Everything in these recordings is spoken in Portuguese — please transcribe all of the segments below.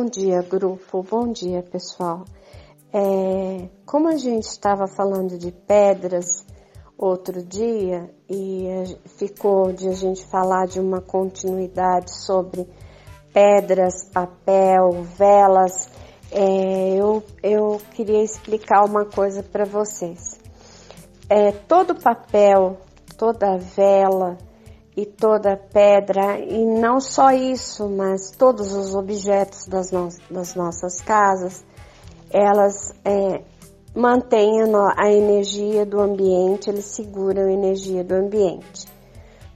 Bom dia, grupo. Bom dia, pessoal. É, como a gente estava falando de pedras outro dia e ficou de a gente falar de uma continuidade sobre pedras, papel, velas, é, eu, eu queria explicar uma coisa para vocês. É, todo papel, toda vela e toda pedra, e não só isso, mas todos os objetos das, no das nossas casas, elas é, mantêm a energia do ambiente, eles seguram a energia do ambiente.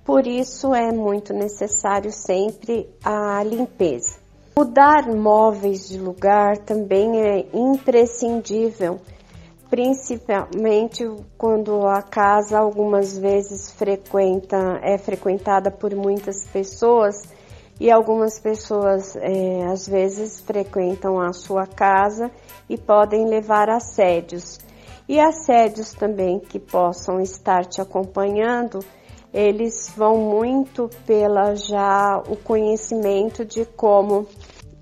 Por isso é muito necessário sempre a limpeza. Mudar móveis de lugar também é imprescindível, principalmente quando a casa algumas vezes frequenta, é frequentada por muitas pessoas e algumas pessoas é, às vezes frequentam a sua casa e podem levar assédios. E assédios também que possam estar te acompanhando eles vão muito pela já o conhecimento de como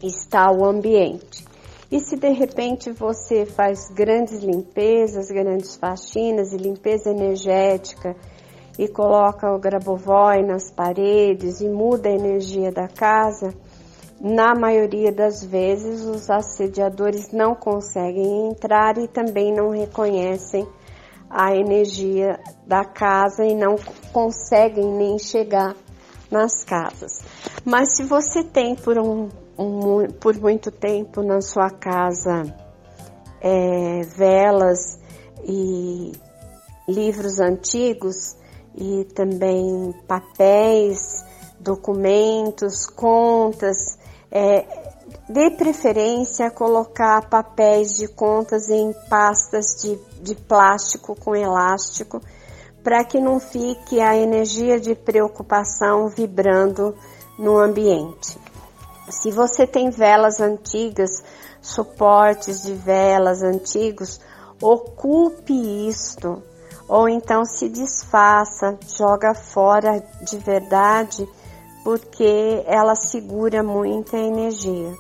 está o ambiente. E se de repente você faz grandes limpezas, grandes faxinas e limpeza energética e coloca o grabovoi nas paredes e muda a energia da casa, na maioria das vezes os assediadores não conseguem entrar e também não reconhecem a energia da casa e não conseguem nem chegar nas casas. Mas se você tem por, um, por muito tempo na sua casa é, velas e livros antigos e também papéis, documentos, contas, é, de preferência, colocar papéis de contas em pastas de, de plástico com elástico, para que não fique a energia de preocupação vibrando no ambiente. Se você tem velas antigas, suportes de velas antigos, ocupe isto, ou então se desfaça, joga fora de verdade, porque ela segura muita energia.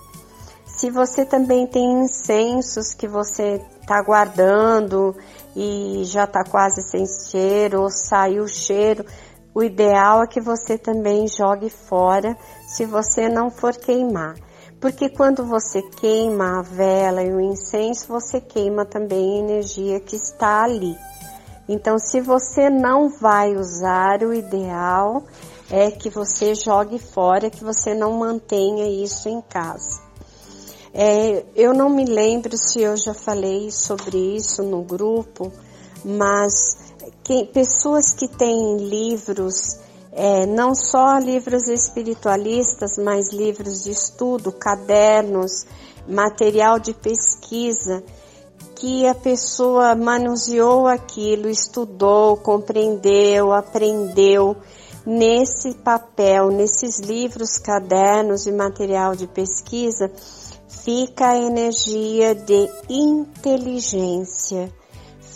Se você também tem incensos que você está guardando e já está quase sem cheiro ou saiu o cheiro, o ideal é que você também jogue fora se você não for queimar. Porque quando você queima a vela e o incenso, você queima também a energia que está ali. Então, se você não vai usar, o ideal é que você jogue fora, que você não mantenha isso em casa. É, eu não me lembro se eu já falei sobre isso no grupo, mas que, pessoas que têm livros, é, não só livros espiritualistas, mas livros de estudo, cadernos, material de pesquisa, que a pessoa manuseou aquilo, estudou, compreendeu, aprendeu nesse papel, nesses livros, cadernos e material de pesquisa fica a energia de inteligência,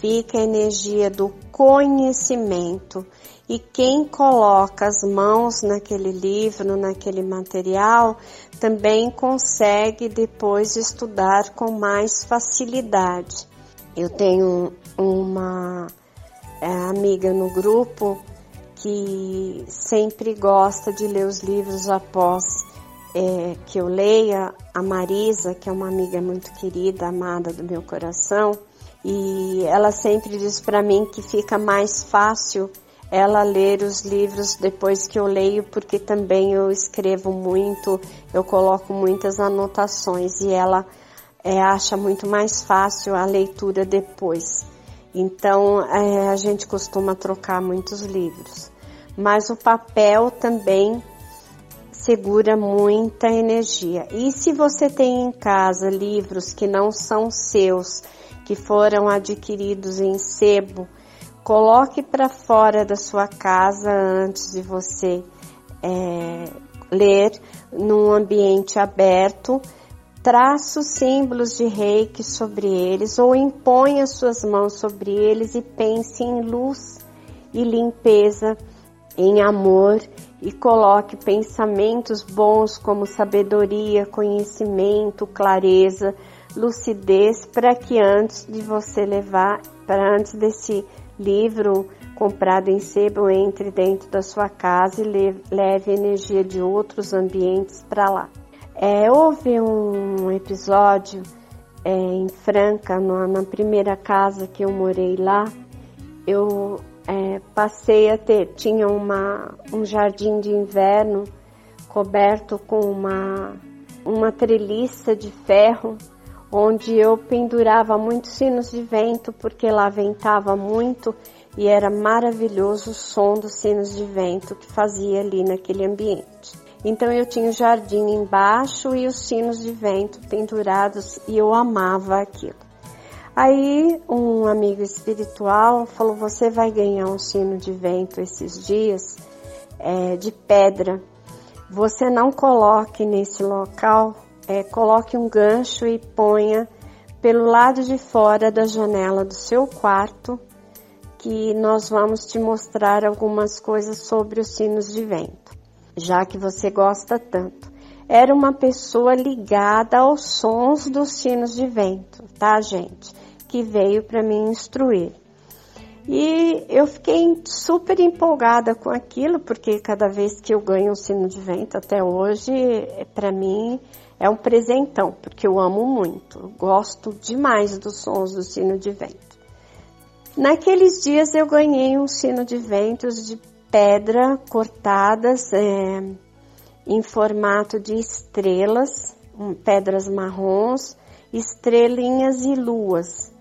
fica a energia do conhecimento. E quem coloca as mãos naquele livro, naquele material, também consegue depois estudar com mais facilidade. Eu tenho uma é, amiga no grupo que sempre gosta de ler os livros após é, que eu leia, a Marisa, que é uma amiga muito querida, amada do meu coração, e ela sempre diz para mim que fica mais fácil ela ler os livros depois que eu leio, porque também eu escrevo muito, eu coloco muitas anotações e ela é, acha muito mais fácil a leitura depois. Então é, a gente costuma trocar muitos livros. Mas o papel também segura muita energia. E se você tem em casa livros que não são seus, que foram adquiridos em sebo, coloque para fora da sua casa antes de você é, ler num ambiente aberto. Traça os símbolos de reiki sobre eles ou imponha suas mãos sobre eles e pense em luz e limpeza, em amor e coloque pensamentos bons como sabedoria, conhecimento, clareza, lucidez, para que antes de você levar, para antes desse livro comprado em sebo entre dentro da sua casa e leve energia de outros ambientes para lá. É, houve um episódio é, em Franca, na, na, primeira casa que eu morei lá, eu é, passei a ter, tinha uma, um jardim de inverno coberto com uma, uma treliça de ferro, onde eu pendurava muitos sinos de vento, porque lá ventava muito e era maravilhoso o som dos sinos de vento que fazia ali naquele ambiente. Então eu tinha o jardim embaixo e os sinos de vento pendurados e eu amava aquilo. Aí um amigo espiritual falou: Você vai ganhar um sino de vento esses dias é, de pedra. Você não coloque nesse local, é, coloque um gancho e ponha pelo lado de fora da janela do seu quarto, que nós vamos te mostrar algumas coisas sobre os sinos de vento já que você gosta tanto. Era uma pessoa ligada aos sons dos sinos de vento, tá, gente? Que veio para me instruir. E eu fiquei super empolgada com aquilo, porque cada vez que eu ganho um sino de vento até hoje, para mim é um presentão, porque eu amo muito, gosto demais dos sons do sino de vento. Naqueles dias eu ganhei um sino de ventos de pedra cortadas é, em formato de estrelas, pedras marrons, estrelinhas e luas.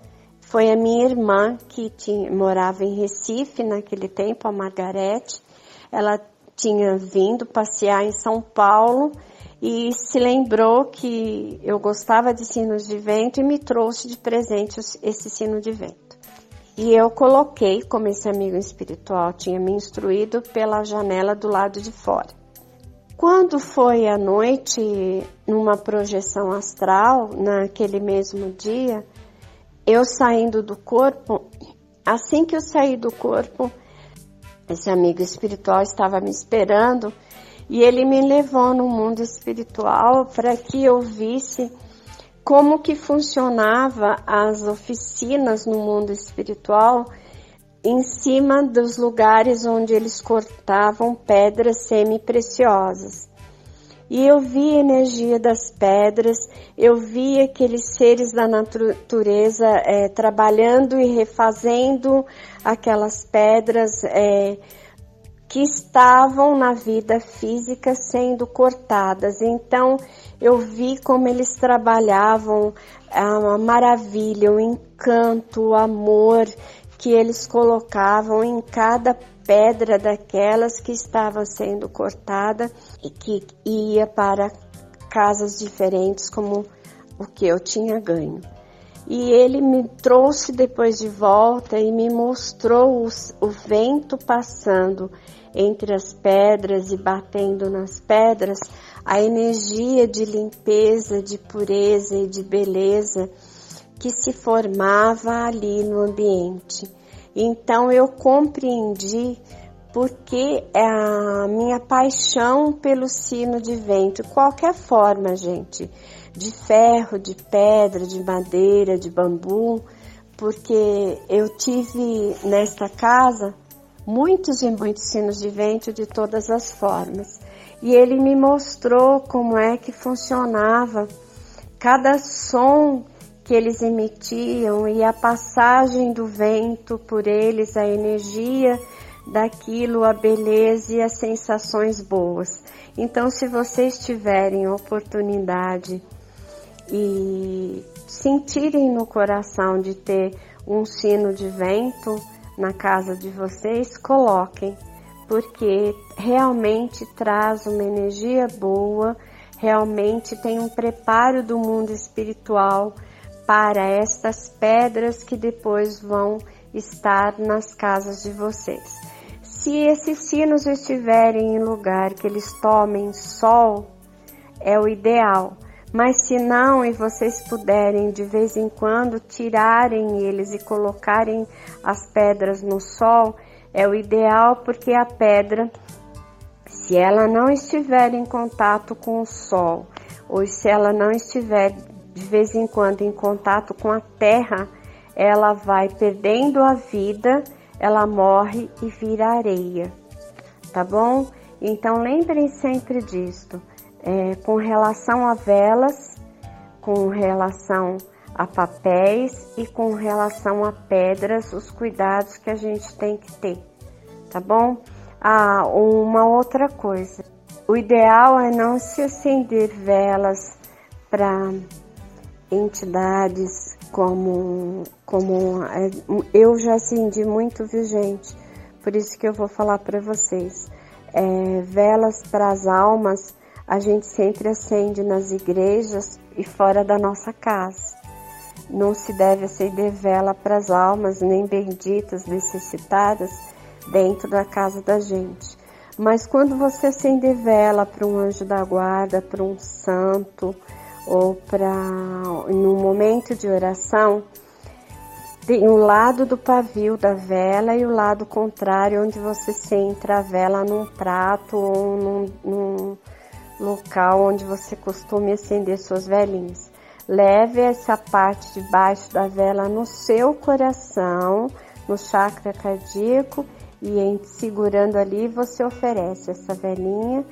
Foi a minha irmã que tinha, morava em Recife naquele tempo, a Margarete. Ela tinha vindo passear em São Paulo e se lembrou que eu gostava de sinos de vento e me trouxe de presente esse sino de vento. E eu coloquei, como esse amigo espiritual tinha me instruído, pela janela do lado de fora. Quando foi à noite, numa projeção astral, naquele mesmo dia, eu saindo do corpo, assim que eu saí do corpo, esse amigo espiritual estava me esperando e ele me levou no mundo espiritual para que eu visse como que funcionava as oficinas no mundo espiritual em cima dos lugares onde eles cortavam pedras semi-preciosas. E eu vi a energia das pedras, eu vi aqueles seres da natureza é, trabalhando e refazendo aquelas pedras é, que estavam na vida física sendo cortadas. Então, eu vi como eles trabalhavam a maravilha, o encanto, o amor que eles colocavam em cada pedra daquelas que estava sendo cortada e que ia para casas diferentes como o que eu tinha ganho. E ele me trouxe depois de volta e me mostrou os, o vento passando entre as pedras e batendo nas pedras, a energia de limpeza, de pureza e de beleza que se formava ali no ambiente. Então eu compreendi porque a minha paixão pelo sino de vento, qualquer forma, gente, de ferro, de pedra, de madeira, de bambu, porque eu tive nesta casa muitos e muitos sinos de vento de todas as formas. E ele me mostrou como é que funcionava cada som que eles emitiam e a passagem do vento por eles, a energia daquilo, a beleza e as sensações boas. Então, se vocês tiverem oportunidade e sentirem no coração de ter um sino de vento, na casa de vocês, coloquem, porque realmente traz uma energia boa, realmente tem um preparo do mundo espiritual para estas pedras que depois vão estar nas casas de vocês. Se esses sinos estiverem em lugar que eles tomem sol, é o ideal. Mas se não e vocês puderem de vez em quando tirarem eles e colocarem as pedras no sol, é o ideal porque a pedra Se ela não estiver em contato com o sol, ou se ela não estiver de vez em quando em contato com a terra, ela vai perdendo a vida, ela morre e vira areia, tá bom? Então lembrem sempre disto. É, com relação a velas, com relação a papéis e com relação a pedras, os cuidados que a gente tem que ter, tá bom? Ah, uma outra coisa. O ideal é não se acender velas para entidades como, como é, eu já acendi muito, viu gente? Por isso que eu vou falar para vocês. É, velas para as almas a gente sempre acende nas igrejas e fora da nossa casa. Não se deve acender vela para as almas nem benditas necessitadas dentro da casa da gente. Mas quando você acender vela para um anjo da guarda, para um santo, ou para no momento de oração, tem o lado do pavio da vela e o lado contrário, onde você centra a vela num prato ou num, num local onde você costuma acender suas velinhas. Leve essa parte de baixo da vela no seu coração, no chakra cardíaco, e em, segurando ali você oferece essa velinha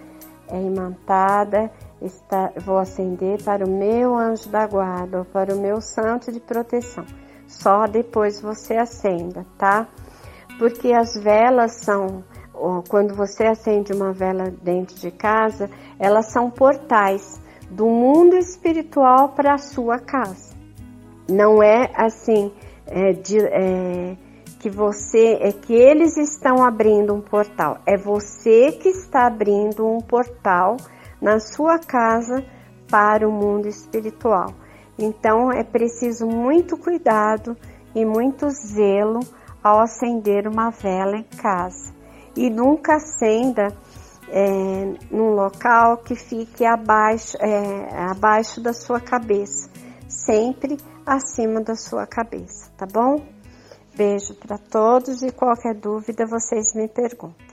é imantada está, vou acender para o meu anjo da guarda ou para o meu santo de proteção. Só depois você acenda, tá? Porque as velas são, quando você acende uma vela dentro de casa, elas são portais do mundo espiritual para a sua casa. Não é assim é, de, é, que você é que eles estão abrindo um portal, é você que está abrindo um portal na sua casa para o mundo espiritual. Então é preciso muito cuidado e muito zelo ao acender uma vela em casa. E nunca acenda é, num local que fique abaixo, é, abaixo da sua cabeça, sempre acima da sua cabeça, tá bom? Beijo para todos e qualquer dúvida vocês me perguntem.